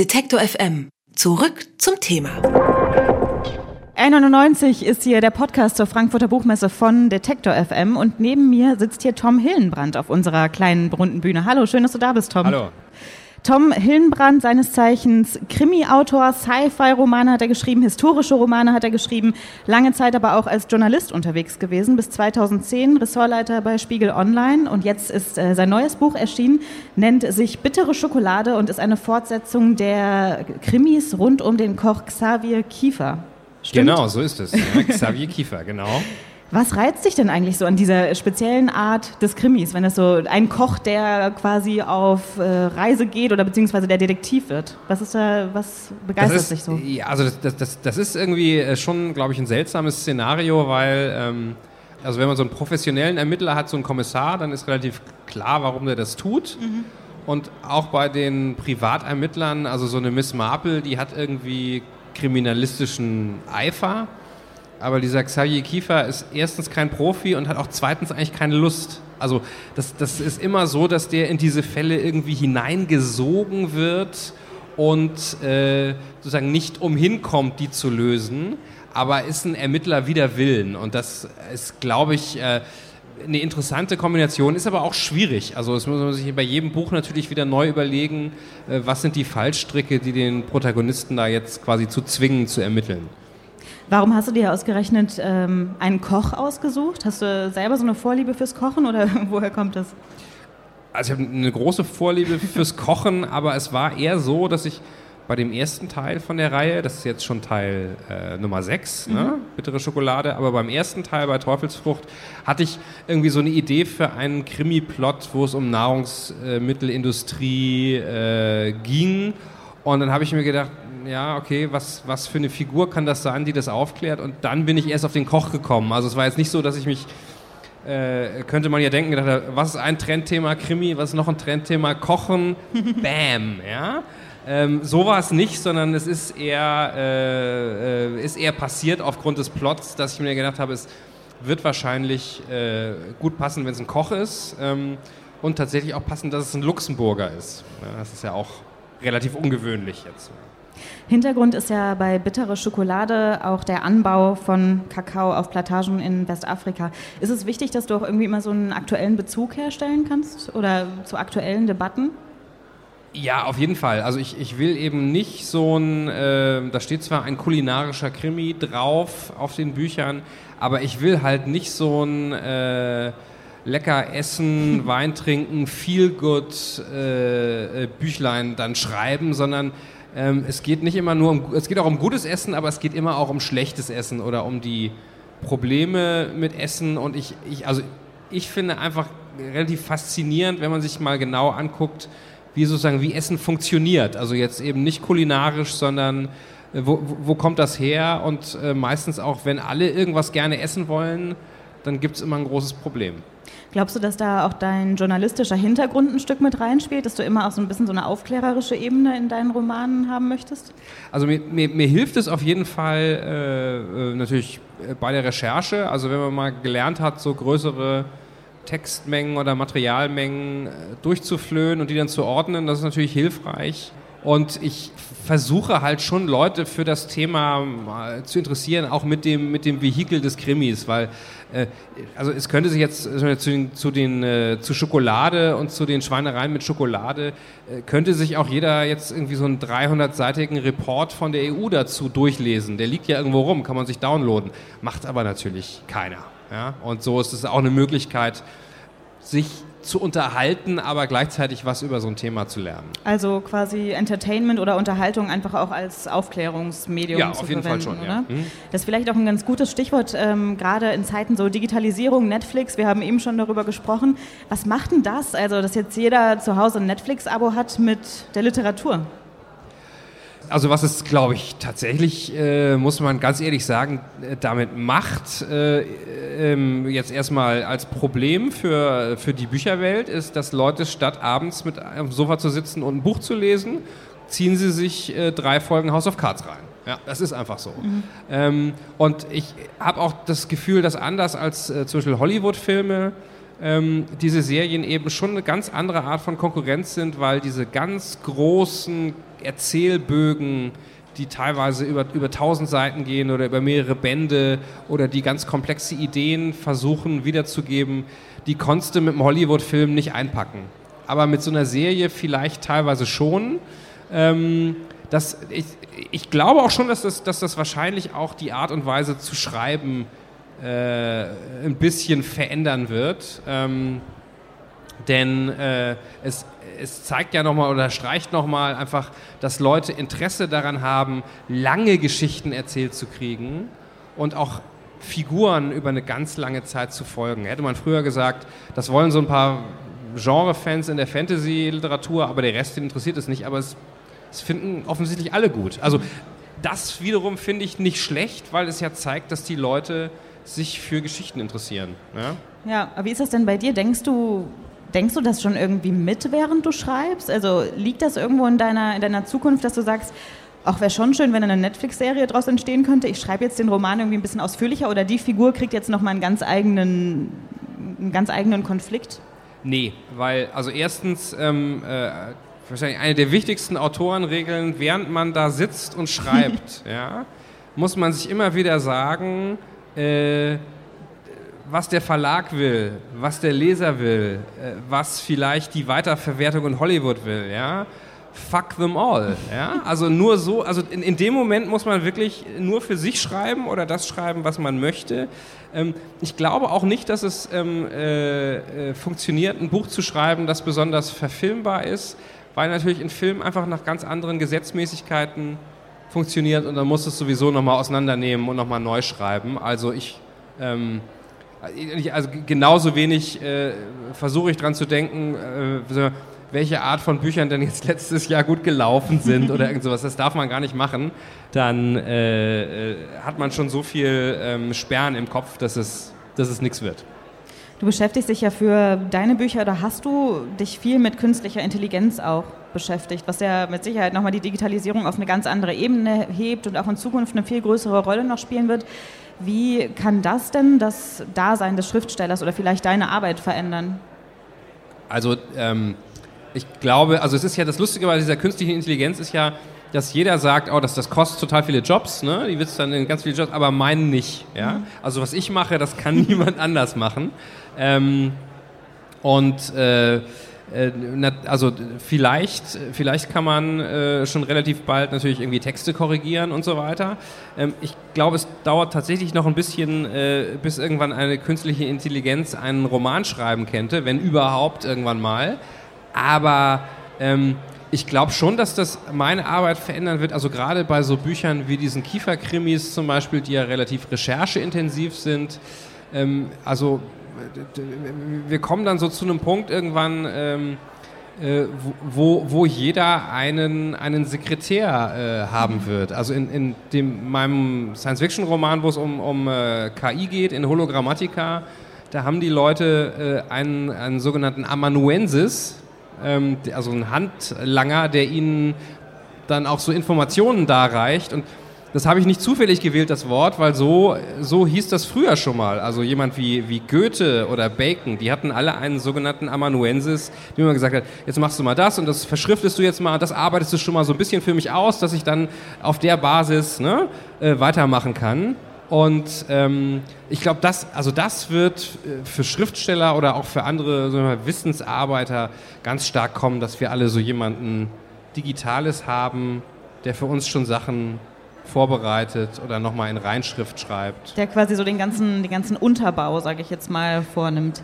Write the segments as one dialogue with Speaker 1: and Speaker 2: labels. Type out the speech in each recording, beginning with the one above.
Speaker 1: Detektor FM. Zurück zum Thema.
Speaker 2: 91 ist hier der Podcast zur Frankfurter Buchmesse von Detektor FM und neben mir sitzt hier Tom Hillenbrand auf unserer kleinen runden Bühne. Hallo, schön, dass du da bist, Tom.
Speaker 3: Hallo.
Speaker 2: Tom Hillenbrand, seines Zeichens Krimi-Autor, Sci-Fi-Romane hat er geschrieben, historische Romane hat er geschrieben, lange Zeit aber auch als Journalist unterwegs gewesen, bis 2010 Ressortleiter bei Spiegel Online und jetzt ist äh, sein neues Buch erschienen, nennt sich Bittere Schokolade und ist eine Fortsetzung der Krimis rund um den Koch Xavier Kiefer.
Speaker 3: Stimmt? Genau, so ist es. Ja, Xavier Kiefer, genau.
Speaker 2: Was reizt dich denn eigentlich so an dieser speziellen Art des Krimis, wenn es so ein Koch, der quasi auf äh, Reise geht oder beziehungsweise der Detektiv wird? Was ist da, was begeistert
Speaker 3: ist,
Speaker 2: dich so?
Speaker 3: Ja, also das, das, das ist irgendwie äh, schon, glaube ich, ein seltsames Szenario, weil ähm, also wenn man so einen professionellen Ermittler hat, so einen Kommissar, dann ist relativ klar, warum der das tut. Mhm. Und auch bei den Privatermittlern, also so eine Miss Marple, die hat irgendwie kriminalistischen Eifer aber dieser Xavier Kiefer ist erstens kein Profi und hat auch zweitens eigentlich keine Lust. Also das, das ist immer so, dass der in diese Fälle irgendwie hineingesogen wird und äh, sozusagen nicht umhinkommt, die zu lösen, aber ist ein Ermittler wider Willen. Und das ist, glaube ich, äh, eine interessante Kombination, ist aber auch schwierig. Also das muss man sich bei jedem Buch natürlich wieder neu überlegen, äh, was sind die Fallstricke, die den Protagonisten da jetzt quasi zu zwingen, zu ermitteln.
Speaker 2: Warum hast du dir ausgerechnet ähm, einen Koch ausgesucht? Hast du selber so eine Vorliebe fürs Kochen oder woher kommt das?
Speaker 3: Also ich habe eine große Vorliebe fürs Kochen, aber es war eher so, dass ich bei dem ersten Teil von der Reihe, das ist jetzt schon Teil äh, Nummer 6, ne? mhm. ne? bittere Schokolade, aber beim ersten Teil bei Teufelsfrucht hatte ich irgendwie so eine Idee für einen Krimi-Plot, wo es um Nahrungsmittelindustrie äh, ging. Und dann habe ich mir gedacht, ja, okay, was, was für eine Figur kann das sein, die das aufklärt? Und dann bin ich erst auf den Koch gekommen. Also es war jetzt nicht so, dass ich mich, äh, könnte man ja denken, gedacht, was ist ein Trendthema Krimi, was ist noch ein Trendthema Kochen? Bam, ja. Ähm, so war es nicht, sondern es ist eher, äh, äh, ist eher passiert aufgrund des Plots, dass ich mir gedacht habe, es wird wahrscheinlich äh, gut passen, wenn es ein Koch ist. Ähm, und tatsächlich auch passen, dass es ein Luxemburger ist. Ja, das ist ja auch relativ ungewöhnlich jetzt.
Speaker 2: Hintergrund ist ja bei bittere Schokolade auch der Anbau von Kakao auf Plantagen in Westafrika. Ist es wichtig, dass du auch irgendwie immer so einen aktuellen Bezug herstellen kannst oder zu aktuellen Debatten?
Speaker 3: Ja, auf jeden Fall. Also ich, ich will eben nicht so ein, äh, da steht zwar ein kulinarischer Krimi drauf auf den Büchern, aber ich will halt nicht so ein äh, lecker essen, Wein trinken, feel good äh, äh, Büchlein dann schreiben, sondern ähm, es geht nicht immer nur um, es geht auch um gutes Essen, aber es geht immer auch um schlechtes Essen oder um die Probleme mit Essen. Und ich, ich also ich finde einfach relativ faszinierend, wenn man sich mal genau anguckt, wie sozusagen wie Essen funktioniert. Also jetzt eben nicht kulinarisch, sondern äh, wo, wo kommt das her? Und äh, meistens auch, wenn alle irgendwas gerne essen wollen, dann gibt es immer ein großes Problem.
Speaker 2: Glaubst du, dass da auch dein journalistischer Hintergrund ein Stück mit reinspielt, dass du immer auch so ein bisschen so eine aufklärerische Ebene in deinen Romanen haben möchtest?
Speaker 3: Also mir, mir, mir hilft es auf jeden Fall äh, äh natürlich bei der Recherche. Also wenn man mal gelernt hat, so größere Textmengen oder Materialmengen äh, durchzuflöhen und die dann zu ordnen, das ist natürlich hilfreich. Und ich versuche halt schon Leute für das Thema zu interessieren, auch mit dem, mit dem Vehikel des Krimis, weil äh, also es könnte sich jetzt äh, zu, den, zu, den, äh, zu Schokolade und zu den Schweinereien mit Schokolade, äh, könnte sich auch jeder jetzt irgendwie so einen 300-seitigen Report von der EU dazu durchlesen. Der liegt ja irgendwo rum, kann man sich downloaden. Macht aber natürlich keiner. Ja? Und so ist es auch eine Möglichkeit, sich zu unterhalten, aber gleichzeitig was über so ein Thema zu lernen.
Speaker 2: Also quasi Entertainment oder Unterhaltung einfach auch als Aufklärungsmedium
Speaker 3: ja,
Speaker 2: zu
Speaker 3: auf jeden
Speaker 2: verwenden,
Speaker 3: Fall schon? Ja. Mhm.
Speaker 2: Das ist vielleicht auch ein ganz gutes Stichwort, ähm, gerade in Zeiten so Digitalisierung, Netflix, wir haben eben schon darüber gesprochen. Was macht denn das, also dass jetzt jeder zu Hause ein Netflix-Abo hat mit der Literatur?
Speaker 3: Also was es, glaube ich, tatsächlich, äh, muss man ganz ehrlich sagen, äh, damit macht, äh, ähm, jetzt erstmal als Problem für, für die Bücherwelt, ist, dass Leute statt abends mit am Sofa zu sitzen und ein Buch zu lesen, ziehen sie sich äh, drei Folgen House of Cards rein. Ja, das ist einfach so. Mhm. Ähm, und ich habe auch das Gefühl, dass anders als äh, zum Beispiel Hollywood-Filme, ähm, diese Serien eben schon eine ganz andere Art von Konkurrenz sind, weil diese ganz großen Erzählbögen, die teilweise über, über tausend Seiten gehen oder über mehrere Bände oder die ganz komplexe Ideen versuchen wiederzugeben, die konntest du mit einem Hollywood-Film nicht einpacken. Aber mit so einer Serie vielleicht teilweise schon. Ähm, das, ich, ich glaube auch schon, dass das, dass das wahrscheinlich auch die Art und Weise zu schreiben äh, ein bisschen verändern wird. Ähm, denn äh, es, es zeigt ja nochmal oder streicht nochmal einfach, dass Leute Interesse daran haben, lange Geschichten erzählt zu kriegen und auch Figuren über eine ganz lange Zeit zu folgen. Hätte man früher gesagt, das wollen so ein paar Genre-Fans in der Fantasy-Literatur, aber der Rest interessiert es nicht, aber es, es finden offensichtlich alle gut. Also das wiederum finde ich nicht schlecht, weil es ja zeigt, dass die Leute sich für Geschichten interessieren.
Speaker 2: Ja, ja aber wie ist das denn bei dir? Denkst du, denkst du das schon irgendwie mit, während du schreibst? Also liegt das irgendwo in deiner, in deiner Zukunft, dass du sagst, auch wäre schon schön, wenn eine Netflix-Serie daraus entstehen könnte. Ich schreibe jetzt den Roman irgendwie ein bisschen ausführlicher oder die Figur kriegt jetzt nochmal einen ganz eigenen, einen ganz eigenen Konflikt?
Speaker 3: Nee, weil, also erstens, ähm, äh, wahrscheinlich eine der wichtigsten Autorenregeln, während man da sitzt und schreibt, ja, muss man sich immer wieder sagen, äh, was der Verlag will, was der Leser will, äh, was vielleicht die Weiterverwertung in Hollywood will, ja. Fuck them all. Ja? Also nur so, also in, in dem Moment muss man wirklich nur für sich schreiben oder das schreiben, was man möchte. Ähm, ich glaube auch nicht, dass es ähm, äh, äh, funktioniert, ein Buch zu schreiben, das besonders verfilmbar ist, weil natürlich ein Film einfach nach ganz anderen Gesetzmäßigkeiten funktioniert und dann muss es sowieso nochmal auseinandernehmen und nochmal neu schreiben. Also ich, ähm, also genauso wenig äh, versuche ich dran zu denken, äh, welche Art von Büchern denn jetzt letztes Jahr gut gelaufen sind oder irgend sowas. Das darf man gar nicht machen. Dann äh, äh, hat man schon so viel ähm, Sperren im Kopf, dass es, dass es nichts wird.
Speaker 2: Du beschäftigst dich ja für deine Bücher oder hast du dich viel mit künstlicher Intelligenz auch beschäftigt, was ja mit Sicherheit nochmal die Digitalisierung auf eine ganz andere Ebene hebt und auch in Zukunft eine viel größere Rolle noch spielen wird. Wie kann das denn das Dasein des Schriftstellers oder vielleicht deine Arbeit verändern?
Speaker 3: Also ähm, ich glaube, also es ist ja das Lustige bei dieser künstlichen Intelligenz ist ja, dass jeder sagt, oh, das, das kostet total viele Jobs, ne? die wird es dann in ganz viele Jobs, aber meinen nicht. Ja? Mhm. Also was ich mache, das kann niemand anders machen. Ähm, und äh, äh, also vielleicht, vielleicht kann man äh, schon relativ bald natürlich irgendwie Texte korrigieren und so weiter. Ähm, ich glaube, es dauert tatsächlich noch ein bisschen, äh, bis irgendwann eine künstliche Intelligenz einen Roman schreiben könnte, wenn überhaupt irgendwann mal. Aber ähm, ich glaube schon, dass das meine Arbeit verändern wird. Also gerade bei so Büchern wie diesen Kieferkrimis zum Beispiel, die ja relativ rechercheintensiv sind. Ähm, also wir kommen dann so zu einem Punkt irgendwann, ähm, äh, wo, wo jeder einen, einen Sekretär äh, haben wird. Also in, in dem, meinem Science-Fiction-Roman, wo es um, um äh, KI geht, in Hologrammatica, da haben die Leute äh, einen, einen sogenannten Amanuensis, ähm, also einen Handlanger, der ihnen dann auch so Informationen darreicht und das habe ich nicht zufällig gewählt, das Wort, weil so, so hieß das früher schon mal. Also jemand wie, wie Goethe oder Bacon, die hatten alle einen sogenannten Amanuensis, wie man gesagt hat, jetzt machst du mal das und das verschriftest du jetzt mal, das arbeitest du schon mal so ein bisschen für mich aus, dass ich dann auf der Basis ne, äh, weitermachen kann. Und ähm, ich glaube, das, also das wird äh, für Schriftsteller oder auch für andere so Wissensarbeiter ganz stark kommen, dass wir alle so jemanden Digitales haben, der für uns schon Sachen vorbereitet oder nochmal in Reinschrift schreibt.
Speaker 2: Der quasi so den ganzen, den ganzen Unterbau, sage ich jetzt mal, vornimmt.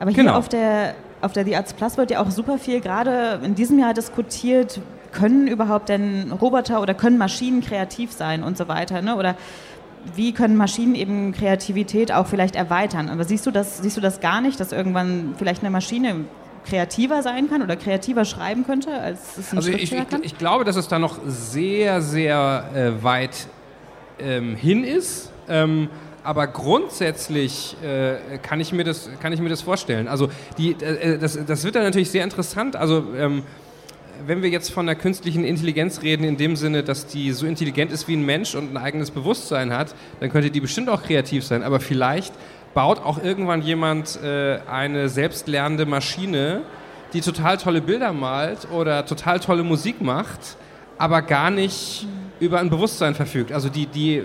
Speaker 2: Aber hier genau. auf der, auf der The Arts Plus wird ja auch super viel gerade in diesem Jahr diskutiert, können überhaupt denn Roboter oder können Maschinen kreativ sein und so weiter, ne? Oder wie können Maschinen eben Kreativität auch vielleicht erweitern? Aber siehst du das, siehst du das gar nicht, dass irgendwann vielleicht eine Maschine kreativer sein kann oder kreativer schreiben könnte, als es ein also
Speaker 3: ich, ich? Ich glaube, dass es da noch sehr, sehr äh, weit ähm, hin ist. Ähm, aber grundsätzlich äh, kann, ich mir das, kann ich mir das vorstellen. Also die, äh, äh das, das wird dann natürlich sehr interessant. Also ähm, wenn wir jetzt von der künstlichen Intelligenz reden, in dem Sinne, dass die so intelligent ist wie ein Mensch und ein eigenes Bewusstsein hat, dann könnte die bestimmt auch kreativ sein. Aber vielleicht baut auch irgendwann jemand äh, eine selbstlernende Maschine, die total tolle Bilder malt oder total tolle Musik macht, aber gar nicht über ein Bewusstsein verfügt. Also die, die äh,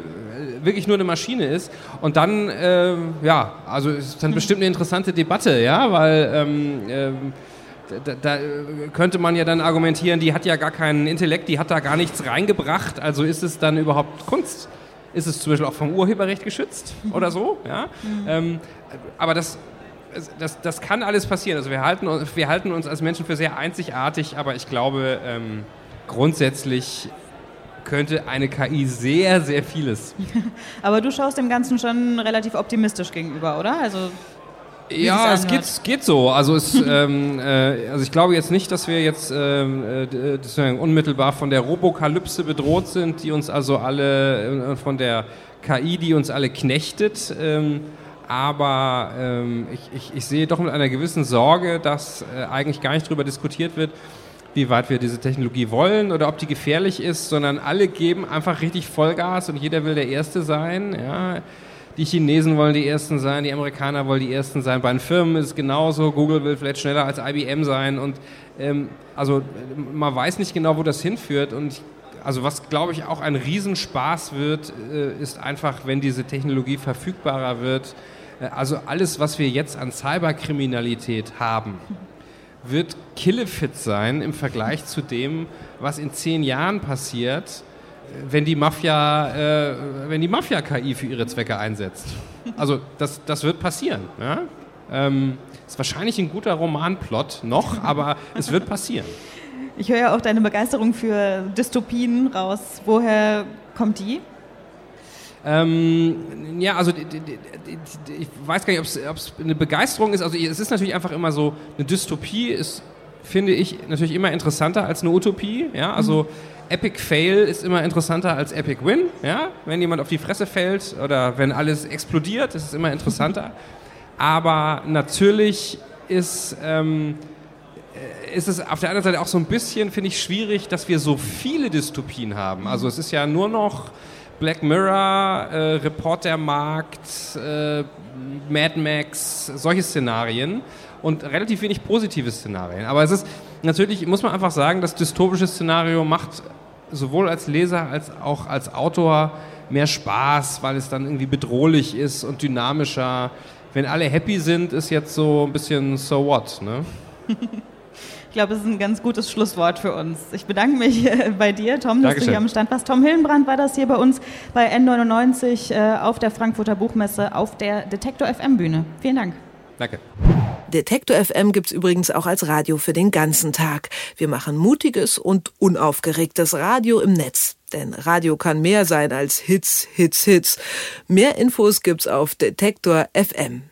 Speaker 3: wirklich nur eine Maschine ist. Und dann, äh, ja, also ist dann bestimmt eine interessante Debatte, ja, weil ähm, ähm, da, da, könnte man ja dann argumentieren, die hat ja gar keinen Intellekt, die hat da gar nichts reingebracht, also ist es dann überhaupt Kunst? Ist es zum Beispiel auch vom Urheberrecht geschützt oder so? Ja? Mhm. Ähm, aber das, das, das kann alles passieren. Also wir halten, wir halten uns als Menschen für sehr einzigartig, aber ich glaube, ähm, grundsätzlich könnte eine KI sehr, sehr vieles.
Speaker 2: aber du schaust dem Ganzen schon relativ optimistisch gegenüber, oder? Also
Speaker 3: ja, es geht, geht so. Also, es, ähm, äh, also ich glaube jetzt nicht, dass wir jetzt ähm, äh, unmittelbar von der Robokalypse bedroht sind, die uns also alle, äh, von der KI, die uns alle knechtet. Ähm, aber ähm, ich, ich, ich, sehe doch mit einer gewissen Sorge, dass äh, eigentlich gar nicht darüber diskutiert wird, wie weit wir diese Technologie wollen oder ob die gefährlich ist, sondern alle geben einfach richtig Vollgas und jeder will der Erste sein. Ja die Chinesen wollen die Ersten sein, die Amerikaner wollen die Ersten sein. Bei den Firmen ist es genauso. Google will vielleicht schneller als IBM sein. Und ähm, also man weiß nicht genau, wo das hinführt. Und ich, also was glaube ich auch ein Riesenspaß wird, äh, ist einfach, wenn diese Technologie verfügbarer wird. Äh, also alles, was wir jetzt an Cyberkriminalität haben, wird killefit sein im Vergleich zu dem, was in zehn Jahren passiert wenn die Mafia, äh, wenn die Mafia KI für ihre Zwecke einsetzt. Also das, das wird passieren. Ja? Ähm, ist wahrscheinlich ein guter Romanplot noch, aber es wird passieren.
Speaker 2: Ich höre ja auch deine Begeisterung für Dystopien raus. Woher kommt die?
Speaker 3: Ähm, ja, also ich weiß gar nicht, ob es eine Begeisterung ist. Also es ist natürlich einfach immer so, eine Dystopie ist, finde ich, natürlich immer interessanter als eine Utopie. Ja, also mhm Epic Fail ist immer interessanter als Epic Win. Ja? Wenn jemand auf die Fresse fällt oder wenn alles explodiert, ist es immer interessanter. Aber natürlich ist, ähm, ist es auf der anderen Seite auch so ein bisschen, finde ich, schwierig, dass wir so viele Dystopien haben. Also es ist ja nur noch Black Mirror, äh, Reportermarkt, äh, Mad Max, solche Szenarien und relativ wenig positive Szenarien. Aber es ist natürlich, muss man einfach sagen, das dystopische Szenario macht sowohl als Leser als auch als Autor mehr Spaß, weil es dann irgendwie bedrohlich ist und dynamischer. Wenn alle happy sind, ist jetzt so ein bisschen so what, ne?
Speaker 2: Ich glaube, das ist ein ganz gutes Schlusswort für uns. Ich bedanke mich äh, bei dir, Tom, dass Dankeschön. du hier am Stand warst. Tom Hillenbrand war das hier bei uns bei N99 äh, auf der Frankfurter Buchmesse auf der Detektor FM Bühne. Vielen Dank.
Speaker 3: Danke.
Speaker 1: Detektor FM gibt's übrigens auch als Radio für den ganzen Tag. Wir machen mutiges und unaufgeregtes Radio im Netz. Denn Radio kann mehr sein als Hits, Hits, Hits. Mehr Infos gibt's auf Detektor FM.